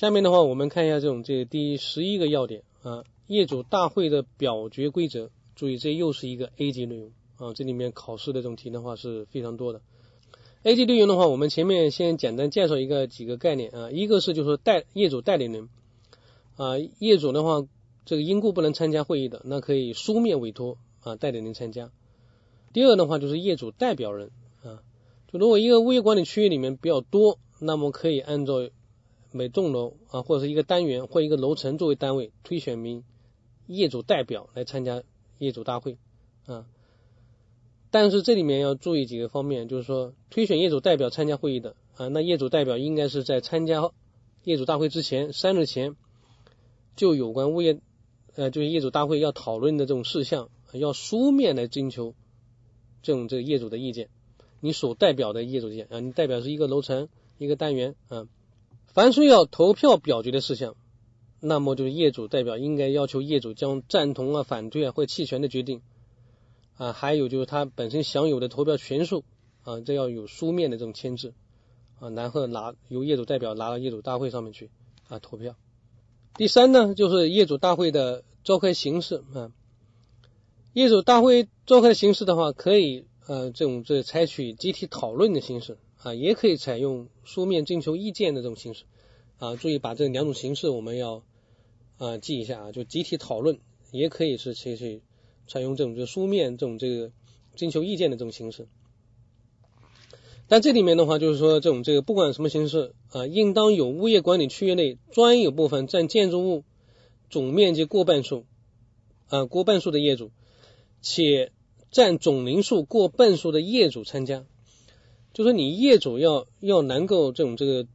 下面的话，我们看一下这种这第十一个要点啊，业主大会的表决规则。注意，这又是一个 A 级内容啊，这里面考试的这种题的话是非常多的。A 级内容的话，我们前面先简单介绍一个几个概念啊，一个是就是代业主代理人啊，业主的话这个因故不能参加会议的，那可以书面委托啊代理人参加。第二的话就是业主代表人啊，就如果一个物业管理区域里面比较多，那么可以按照每栋楼啊或者是一个单元或一个楼层作为单位推选名业主代表来参加。业主大会啊，但是这里面要注意几个方面，就是说推选业主代表参加会议的啊，那业主代表应该是在参加业主大会之前三日前就有关物业呃就是业主大会要讨论的这种事项，要书面来征求这种这个业主的意见，你所代表的业主意见啊，你代表是一个楼层一个单元啊，凡是要投票表决的事项。那么就是业主代表应该要求业主将赞同啊、反对啊或弃权的决定啊，还有就是他本身享有的投票权数啊，这要有书面的这种签字啊，然后拿由业主代表拿到业主大会上面去啊投票。第三呢，就是业主大会的召开形式啊，业主大会召开形式的话，可以呃这种这采取集体讨论的形式啊，也可以采用书面征求意见的这种形式啊，注意把这两种形式我们要。啊，记一下啊，就集体讨论，也可以是去去采用这种就书面这种这个征求意见的这种形式。但这里面的话，就是说这种这个不管什么形式啊，应当有物业管理区域内专有部分占建筑物总面积过半数啊过半数的业主，且占总人数过半数的业主参加。就说你业主要要能够这种这个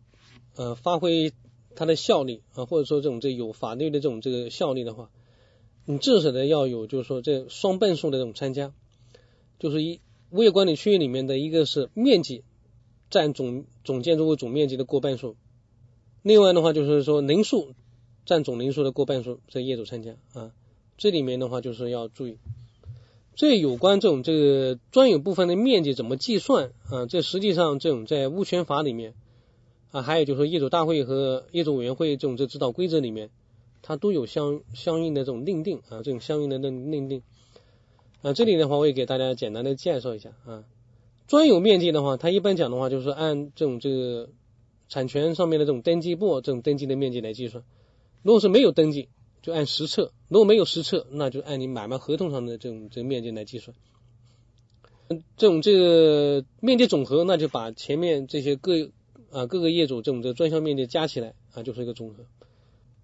呃发挥。它的效力啊，或者说这种这有法律的这种这个效力的话，你至少的要有就是说这双半数的这种参加，就是一物业管理区域里面的一个是面积占总总建筑物总面积的过半数，另外的话就是说人数占总人数的过半数，这业主参加啊，这里面的话就是要注意，这有关这种这个专有部分的面积怎么计算啊？这实际上这种在物权法里面。啊，还有就是说业主大会和业主委员会这种这指导规则里面，它都有相相应的这种认定啊，这种相应的认认定啊。这里的话，我也给大家简单的介绍一下啊。专有面积的话，它一般讲的话就是按这种这个产权上面的这种登记簿这种登记的面积来计算。如果是没有登记，就按实测；如果没有实测，那就按你买卖合同上的这种这个面积来计算。这种这个面积总和，那就把前面这些各。啊，各个业主这种这个专项面积加起来啊，就是一个总和。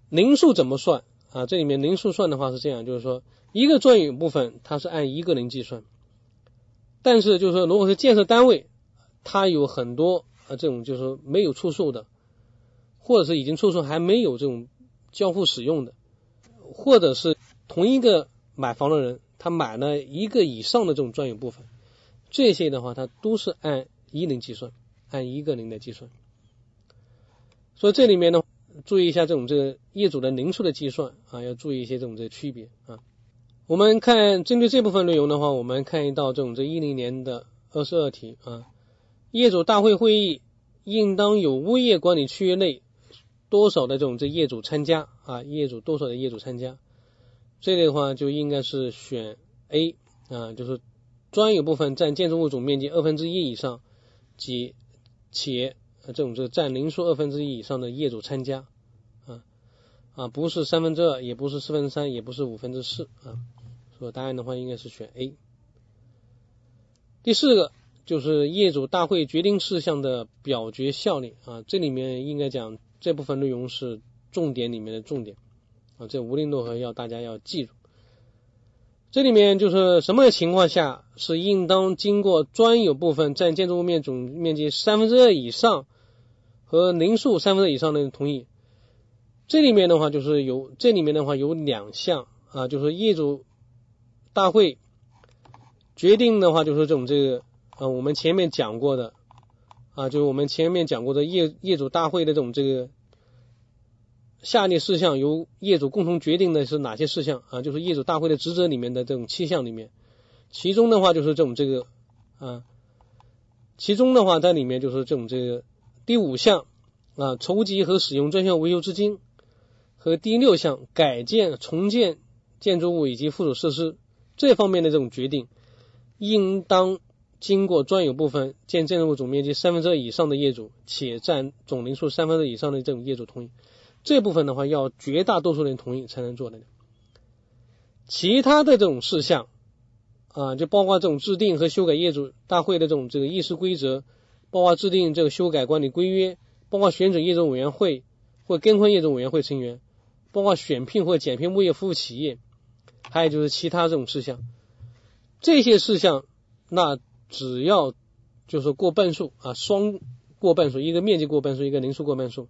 零数怎么算啊？这里面零数算的话是这样，就是说一个专有部分它是按一个人计算，但是就是说如果是建设单位，它有很多啊这种就是说没有出售的，或者是已经出售还没有这种交付使用的，或者是同一个买房的人他买了一个以上的这种专有部分，这些的话它都是按一零计算，按一个零来计算。所以这里面呢，注意一下这种这个业主的零数的计算啊，要注意一些这种这区别啊。我们看针对这部分内容的话，我们看一道这种这一零年的二十二题啊，业主大会会议应当有物业管理区域内多少的这种这业主参加啊？业主多少的业主参加？这类的话就应该是选 A 啊，就是专有部分占建筑物总面积二分之一以上及且。这种这占人数二分之一以上的业主参加啊啊，不是三分之二，也不是四分之三，也不是五分之四啊，所以答案的话应该是选 A。第四个就是业主大会决定事项的表决效力啊，这里面应该讲这部分内容是重点里面的重点啊，这无论如何要大家要记住。这里面就是什么情况下是应当经过专有部分占建筑物面总面积三分之二以上和人数三分之二以上的同意？这里面的话就是有这里面的话有两项啊，就是业主大会决定的话，就是这种这个啊，我们前面讲过的啊，就是我们前面讲过的业业主大会的这种这个。下列事项由业主共同决定的是哪些事项啊？就是业主大会的职责里面的这种七项里面，其中的话就是这种这个啊，其中的话在里面就是这种这个第五项啊筹集和使用专项维修资金，和第六项改建重建建筑物以及附属设施这方面的这种决定，应当经过专有部分建建筑物总面积三分之二以上的业主，且占总人数三分之二以上的这种业主同意。这部分的话，要绝大多数人同意才能做的。其他的这种事项啊，就包括这种制定和修改业主大会的这种这个议事规则，包括制定这个修改管理规约，包括选准业主委员会或更换业主委员会成员，包括选聘或减聘物业服务企业，还有就是其他这种事项。这些事项，那只要就是过半数啊，双过半数，一个面积过半数，一个人数过半数。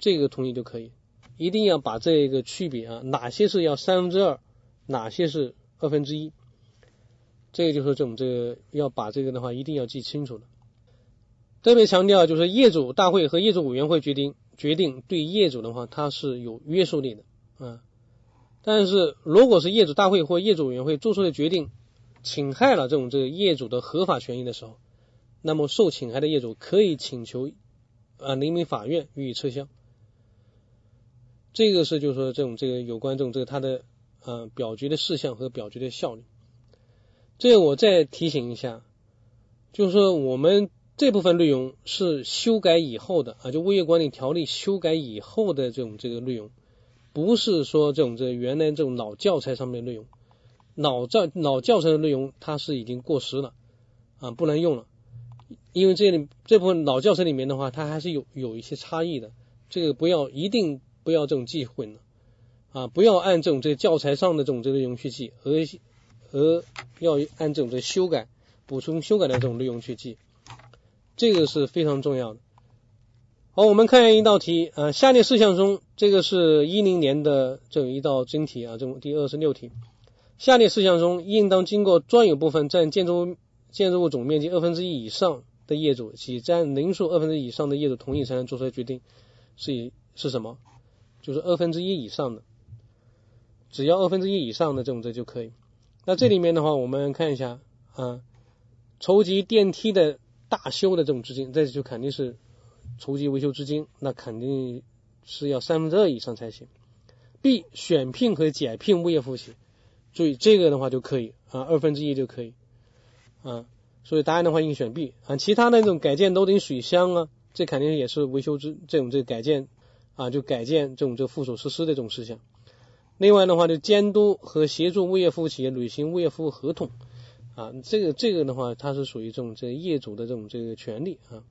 这个同意就可以，一定要把这个区别啊，哪些是要三分之二，哪些是二分之一，这个就是这种这个要把这个的话一定要记清楚了。特别强调就是业主大会和业主委员会决定决定对业主的话它是有约束力的啊，但是如果是业主大会或业主委员会做出的决定侵害了这种这个业主的合法权益的时候，那么受侵害的业主可以请求啊人民法院予以撤销。这个是就是说这种这个有关这种这个它的啊表决的事项和表决的效率。这个我再提醒一下，就是说我们这部分内容是修改以后的啊，就物业管理条例修改以后的这种这个内容，不是说这种这原来这种老教材上面的内容，老教老教材的内容它是已经过时了啊，不能用了，因为这里这部分老教材里面的话，它还是有有一些差异的，这个不要一定。不要这种记混了啊！不要按这种这教材上的这种这个内容去记，而而要按这种这修改、补充、修改的这种内容去记，这个是非常重要的。好，我们看一道题啊，下列事项中，这个是一零年的这一道真题啊，这种第二十六题。下列事项中，应当经过专有部分占建筑建筑物总面积二分之一以上的业主，及占人数二分之一以上的业主同意才能做出决定，是以是什么？就是二分之一以上的，只要二分之一以上的这种这就可以。那这里面的话，我们看一下啊，筹集电梯的大修的这种资金，这就肯定是筹集维修资金，那肯定是要三分之二以上才行。B 选聘和解聘物业服务企业，注意这个的话就可以啊，二分之一就可以啊，所以答案的话应选 B 啊。其他那种改建楼顶水箱啊，这肯定也是维修之这种这改建。啊，就改建这种这附属设施的这种事项。另外的话，就监督和协助物业服务企业履行物业服务合同啊，这个这个的话，它是属于这种这业主的这种这个权利啊。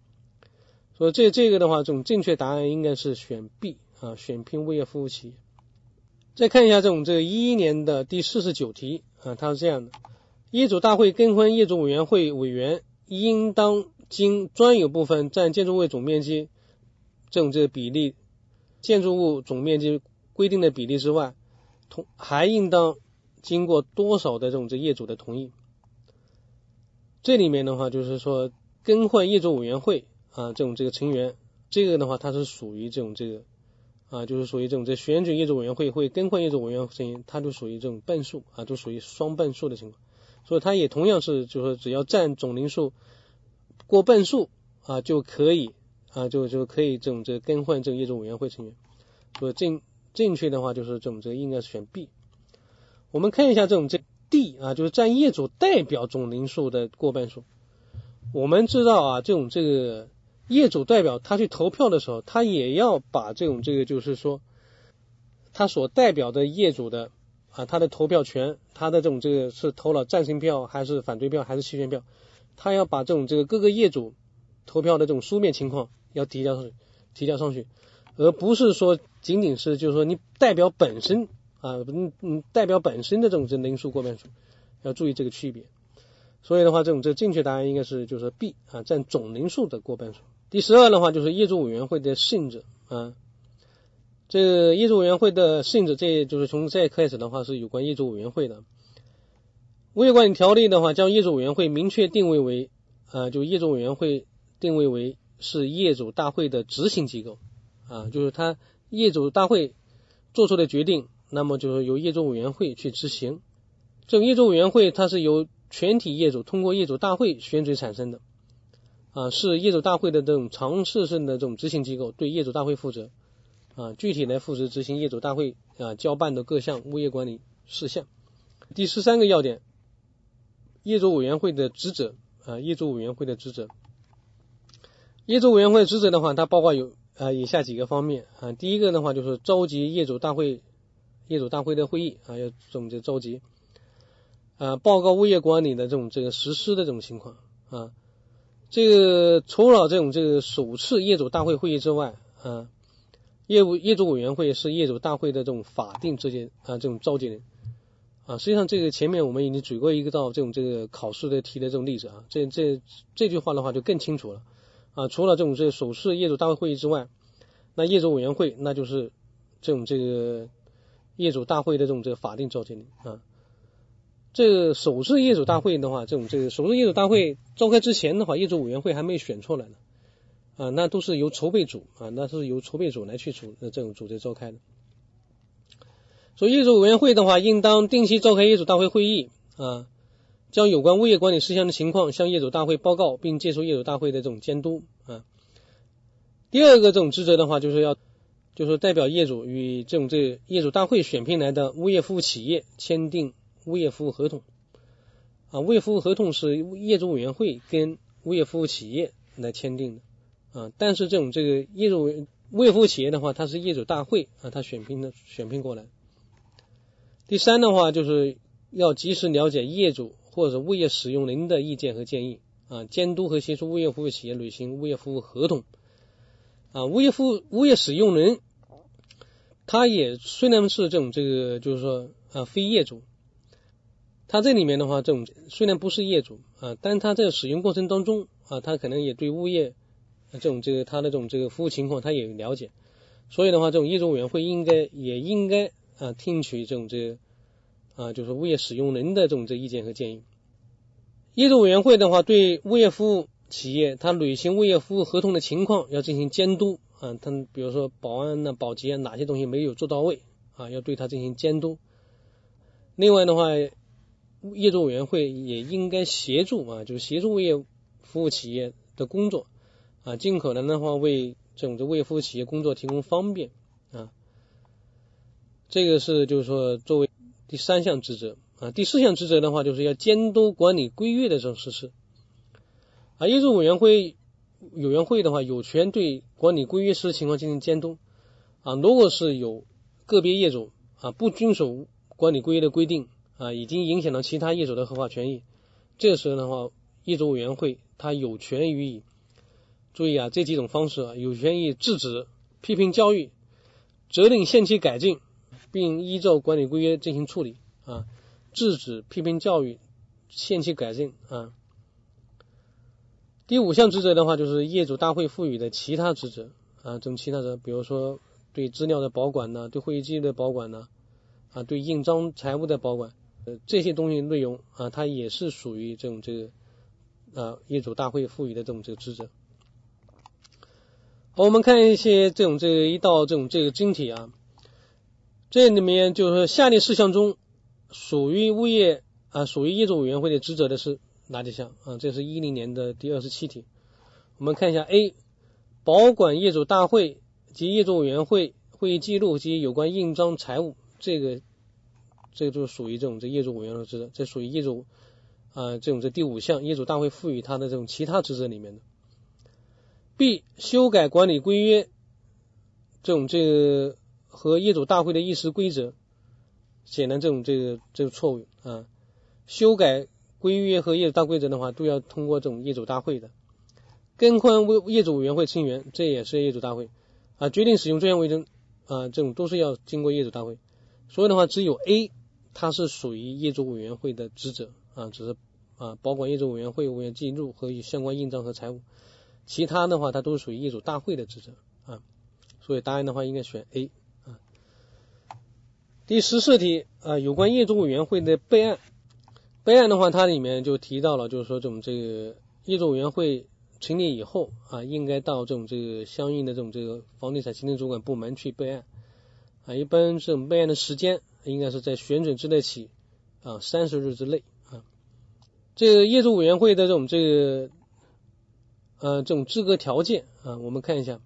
所以这这个的话，这种正确答案应该是选 B 啊，选聘物业服务企业。再看一下这种这个一一年的第四十九题啊，它是这样的：业主大会更换业主委员会委员，应当经专有部分占建筑物总面积这种这个比例。建筑物总面积规定的比例之外，同还应当经过多少的这种这业主的同意？这里面的话就是说更换业主委员会啊这种这个成员，这个的话它是属于这种这个啊就是属于这种这选举业主委员会会更换业主委员会成员，它就属于这种半数啊，就属于双半数的情况，所以它也同样是就是说只要占总人数过半数啊就可以。啊，就就可以这种这更换这个业主委员会成员，所以正正确的话就是这种这个应该是选 B。我们看一下这种这 D 啊，就是占业主代表总人数的过半数。我们知道啊，这种这个业主代表他去投票的时候，他也要把这种这个就是说他所代表的业主的啊他的投票权，他的这种这个是投了赞成票还是反对票还是弃权票，他要把这种这个各个业主投票的这种书面情况。要提交上去，提交上去，而不是说仅仅是就是说你代表本身啊，嗯嗯，代表本身的这种这人数过半数，要注意这个区别。所以的话，这种这正确答案应该是就是 B 啊，占总人数的过半数。第十二的话就是业主委员会的性质啊，这业主委员会的性质，这就是从这开始的话是有关业主委员会的。物业管理条例的话，将业主委员会明确定位为啊，就业主委员会定位为。是业主大会的执行机构啊，就是他业主大会做出的决定，那么就是由业主委员会去执行。这种业主委员会它是由全体业主通过业主大会选举产生的。啊，是业主大会的这种常设性的这种执行机构，对业主大会负责啊，具体来负责执行业主大会啊交办的各项物业管理事项。第十三个要点，业主委员会的职责啊，业主委员会的职责，业主委员会职责的话，它包括有啊以下几个方面啊，第一个的话就是召集业主大会。业主大会的会议啊，要总结召集啊，报告物业管理的这种这个实施的这种情况啊。这个除了这种这个首次业主大会会议之外啊，业务业主委员会是业主大会的这种法定这些啊这种召集人啊。实际上这个前面我们已经举过一个到这种这个考试的题的这种例子啊，这这这句话的话就更清楚了啊。除了这种这个首次业主大会会议之外，那业主委员会那就是这种这个。业主大会的这种这个法定召集人啊，这首次业主大会的话，这种这个首次业主大会召开之前的话，业主委员会还没选出来呢啊，那都是由筹备组啊，那是由筹备组来去组这种组织召开的。所以业主委员会的话，应当定期召开业主大会会议啊，将有关物业管理事项的情况向业主大会报告，并接受业主大会的这种监督啊。第二个这种职责的话，就是要。就是代表业主与这种这业主大会选聘来的物业服务企业签订物业服务合同啊，物业服务合同是业主委员会跟物业服务企业来签订的啊，但是这种这个业主物业服务企业的话，它是业主大会啊，他选聘的选聘过来。第三的话，就是要及时了解业主或者物业使用人的意见和建议啊，监督和协助物业服务企业履行物业服务合同啊，物业服务物业使用人。他也虽然是这种这个，就是说啊，非业主，他这里面的话，这种虽然不是业主啊，但他在使用过程当中啊，他可能也对物业这种这个他的这种这个服务情况他也了解，所以的话，这种业主委员会应该也应该啊听取这种这个啊，就是物业使用人的这种这意见和建议。业主委员会的话，对物业服务企业他履行物业服务合同的情况要进行监督。啊，他比如说保安呢、保洁哪些东西没有做到位啊，要对他进行监督。另外的话，业主委员会也应该协助啊，就是协助物业服务企业的工作啊，尽可能的话为这种这物业服务企业工作提供方便啊。这个是就是说作为第三项职责啊，第四项职责的话就是要监督管理规约的这种实施啊，业主委员会。委员会的话，有权对管理规约实施情况进行监督啊。如果是有个别业主啊不遵守管理规约的规定啊，已经影响到其他业主的合法权益，这个时候的话，业主委员会他有权予以注意啊这几种方式啊，有权予以制止、批评教育、责令限期改进，并依照管理规约进行处理啊。制止、批评教育、限期改正啊。第五项职责的话，就是业主大会赋予的其他职责啊，这种其他的，比如说对资料的保管呢，对会议记录的保管呢，啊，对印章财务的保管，呃，这些东西内容啊，它也是属于这种这个啊业主大会赋予的这种这个职责。好，我们看一些这种这个一道这种这个晶体啊，这里面就是说下列事项中属于物业啊属于业主委员会的职责的是。哪几项啊？这是一零年的第二十七题。我们看一下 A，保管业主大会及业主委员会会议记录及有关印章财物，这个这个就属于这种这业主委员会职责，这属于业主啊这种这第五项业主大会赋予他的这种其他职责里面的。B，修改管理规约这种这个和业主大会的议事规则，显然这种这个这个错误啊，修改。规约和业主大规则的话，都要通过这种业主大会的更换为业主委员会成员，这也是业主大会啊。决定使用专项卫生啊，这种都是要经过业主大会。所以的话，只有 A 它是属于业主委员会的职责啊，只是啊保管业主委员会委员记录和相关印章和财务，其他的话它都是属于业主大会的职责啊。所以答案的话应该选 A。第十四题啊，有关业主委员会的备案。备案的话，它里面就提到了，就是说这种这个业主委员会成立以后啊，应该到这种这个相应的这种这个房地产行政主管部门去备案啊。一般这种备案的时间应该是在选准之日起啊三十日之内啊。这个业主委员会的这种这个呃这种资格条件啊，我们看一下，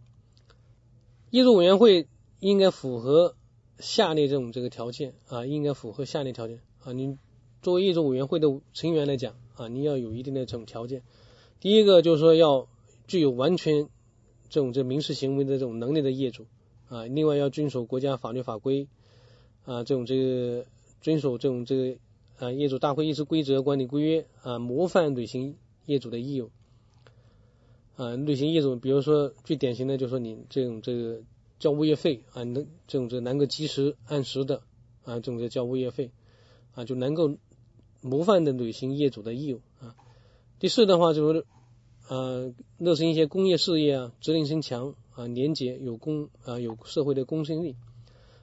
业主委员会应该符合下列这种这个条件啊，应该符合下列条件啊。你作为业主委员会的成员来讲啊，你要有一定的这种条件。第一个就是说要具有完全这种这民事行为的这种能力的业主啊，另外要遵守国家法律法规啊，这种这个遵守这种这个啊业主大会议事规则管理规约啊，模范履行业主的义务啊，履行业主，比如说最典型的就是说你这种这个交物业费啊，能这种这能够及时按时的啊，这种这交物业费啊，就能够模范的履行业主的义务啊。第四的话就是呃，落实一些工业事业啊，责任心强啊，廉洁有公啊，有社会的公信力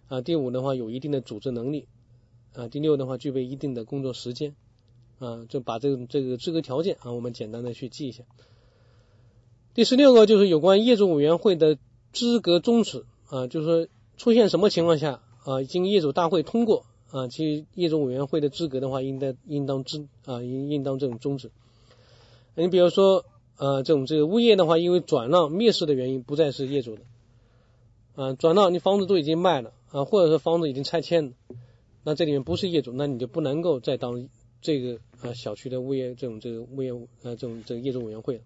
啊。第五的话有一定的组织能力啊。第六的话具备一定的工作时间啊，就把这个这个资格条件啊，我们简单的去记一下。第十六个就是有关业主委员会的资格终止啊，就是说出现什么情况下啊，经业主大会通过啊，其业主委员会的资格的话，应该应当终啊，应应当这种终止。你比如说，呃，这种这个物业的话，因为转让、灭失的原因不再是业主的，啊，转让你房子都已经卖了啊，或者说房子已经拆迁了，那这里面不是业主，那你就不能够再当这个啊小区的物业这种这个物业呃这种这个业主委员会了。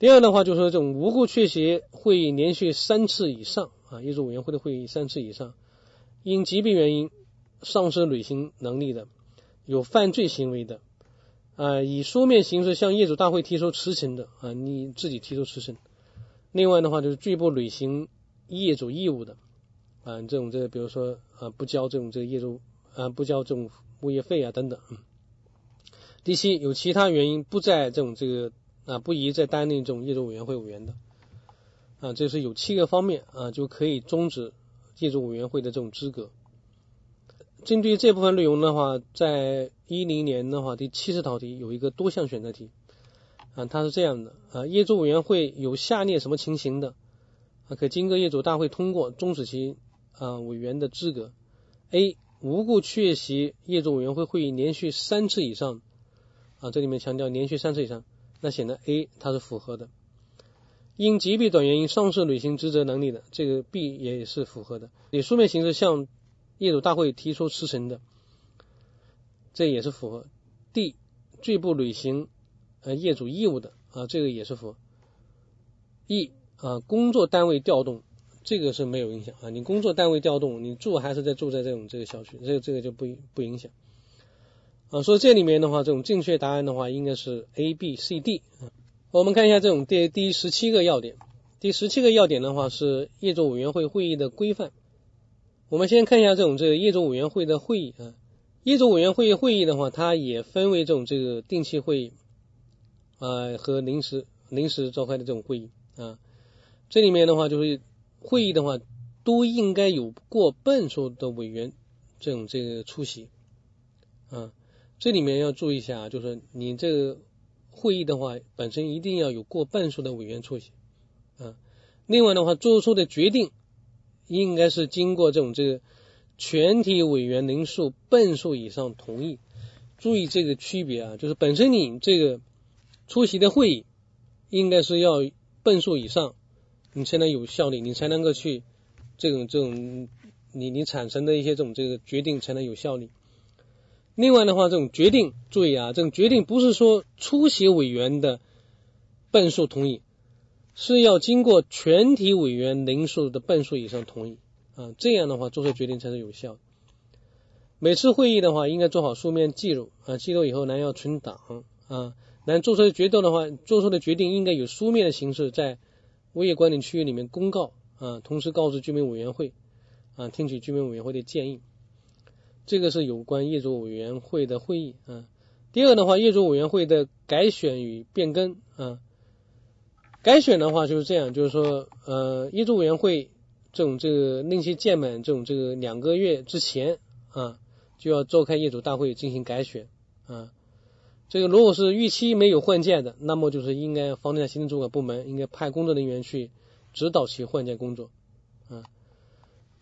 第二的话就是说，这种无故缺席会议连续三次以上啊，业主委员会的会议三次以上，因疾病原因丧失履行能力的，有犯罪行为的。啊，以书面形式向业主大会提出辞呈的啊，你自己提出辞呈。另外的话就是拒不履行业主义务的啊，这种这个比如说啊不交这种这个业主啊不交这种物业费啊等等。嗯第七，有其他原因不在这种这个啊不宜再担任这种业主委员会委员的啊，这是有七个方面啊就可以终止业主委员会的这种资格。针对这部分内容的话，在一零年的话，第七十道题有一个多项选择题啊，它是这样的啊，业主委员会有下列什么情形的啊，可经过业主大会通过终止其啊委员的资格？A. 无故缺席业主委员会会议连续三次以上啊，这里面强调连续三次以上，那显得 A 它是符合的。因疾病等原因丧失履行职责能力的，这个 B 也是符合的。以书面形式向业主大会提出辞呈的，这也是符合。D 拒不履行呃业主义务的啊，这个也是符合。E 啊工作单位调动，这个是没有影响啊。你工作单位调动，你住还是在住在这种这个小区，这个这个就不不影响啊。所以这里面的话，这种正确答案的话应该是 A、B、C、D 啊。我们看一下这种第第十七个要点，第十七个要点的话是业主委员会会议的规范。我们先看一下这种这个业主委员会的会议啊，业主委员会会议的话，它也分为这种这个定期会议啊和临时临时召开的这种会议啊。这里面的话就是会议的话，都应该有过半数的委员这种这个出席啊。这里面要注意一下啊，就是你这个会议的话，本身一定要有过半数的委员出席啊。另外的话，做出的决定。应该是经过这种这个全体委员人数半数以上同意，注意这个区别啊，就是本身你这个出席的会议应该是要半数以上，你才能有效力，你才能够去这种这种你你产生的一些这种这个决定才能有效力。另外的话，这种决定注意啊，这种决定不是说出席委员的半数同意。是要经过全体委员人数的半数以上同意啊，这样的话做出决定才是有效。每次会议的话，应该做好书面记录啊，记录以后呢要存档啊。那做出的决定的话，做出的决定应该有书面的形式在物业管理区域里面公告啊，同时告知居民委员会啊，听取居民委员会的建议。这个是有关业主委员会的会议啊。第二的话，业主委员会的改选与变更啊。改选的话就是这样，就是说，呃，业主委员会这种这个任期届满这种这个两个月之前啊，就要召开业主大会进行改选啊。这个如果是预期没有换届的，那么就是应该房地产行政主管部门应该派工作人员去指导其换届工作啊。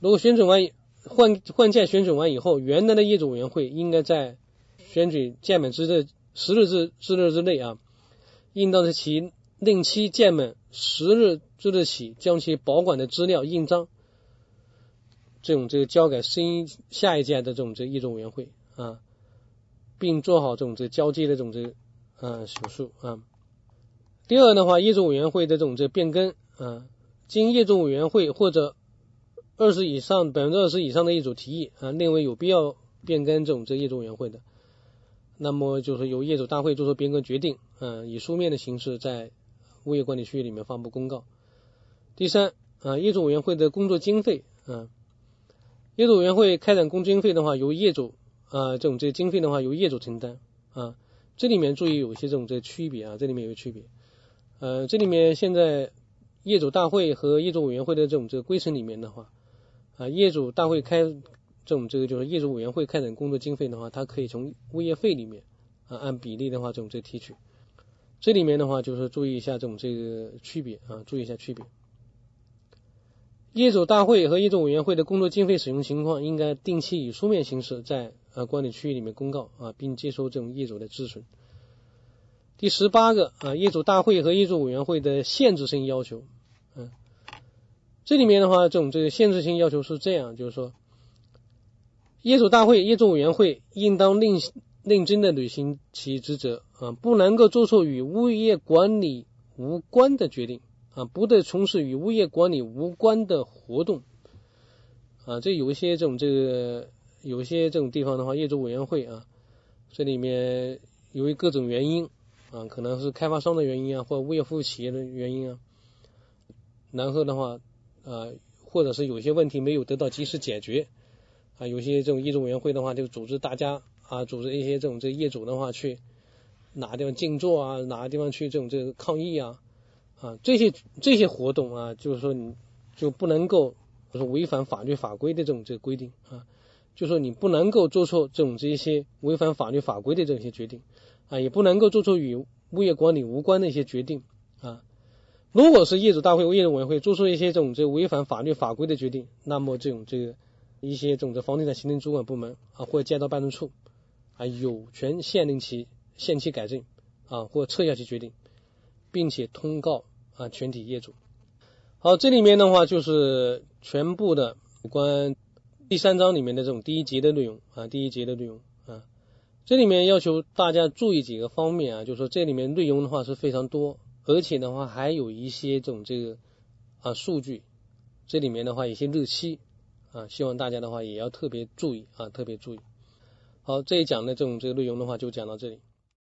如果选准完换换届选举完以后，原来的业主委员会应该在选举届满之的十日之之日之内啊，应当在其令期届满十日之日起，将其保管的资料印章，这种这个交给新下一届的这种这业主委员会啊，并做好这种这交接的这种这啊手术啊。第二的话，业主委员会的这种这变更啊，经业主委员会或者二十以上百分之二十以上的业主提议啊，认为有必要变更这种这业主委员会的，那么就是由业主大会做出变更决定，嗯，以书面的形式在物业管理区域里面发布公告。第三啊，业主委员会的工作经费啊，业主委员会开展工经费的话，由业主啊这种这经费的话由业主承担啊，这里面注意有一些这种这区别啊，这里面有区别。呃，这里面现在业主大会和业主委员会的这种这个规程里面的话，啊，业主大会开这种这个就是业主委员会开展工作经费的话，它可以从物业费里面啊按比例的话这种这提取。这里面的话就是注意一下这种这个区别啊，注意一下区别。业主大会和业主委员会的工作经费使用情况，应该定期以书面形式在呃管理区域里面公告啊，并接收这种业主的咨询。第十八个啊，业主大会和业主委员会的限制性要求，这里面的话，这种这个限制性要求是这样，就是说，业主大会、业主委员会应当认认真的履行其职责啊，不能够做出与物业管理无关的决定啊，不得从事与物业管理无关的活动啊。这有一些这种这个有一些这种地方的话，业主委员会啊，这里面由于各种原因。啊，可能是开发商的原因啊，或物业服务企业的原因啊，然后的话啊，或者是有些问题没有得到及时解决啊，有些这种业主委员会的话，就组织大家啊，组织一些这种这业主的话去哪个地方静坐啊，哪个地方去这种这个抗议啊啊，这些这些活动啊，就是说你就不能够就是违反法律法规的这种这个规定啊，就说你不能够做出这种这些违反法律法规的这些决定。啊，也不能够做出与物业管理无关的一些决定啊。如果是业主大会或、业主委员会做出一些这种这违反法律法规的决定，那么这种这个一些这种的房地产行政主管部门啊，或街道办事处啊，有权限令其限期改正啊，或撤销其决定，并且通告啊全体业主。好，这里面的话就是全部的有关第三章里面的这种第一节的内容啊，第一节的内容啊。这里面要求大家注意几个方面啊，就是说这里面内容的话是非常多，而且的话还有一些这种这个啊数据，这里面的话一些日期啊，希望大家的话也要特别注意啊，特别注意。好，这一讲的这种这个内容的话就讲到这里。